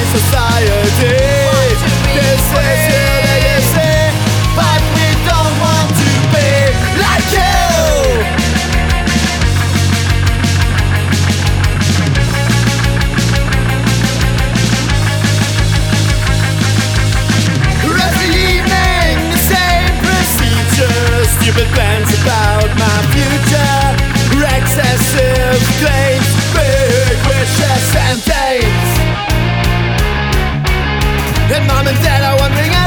society. This is And mom and dad are wondering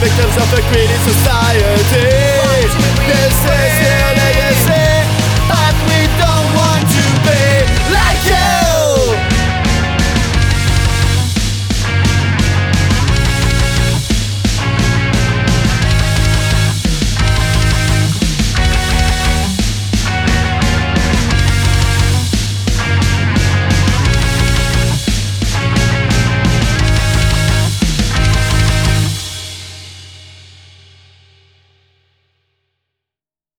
victims of the greedy society. This is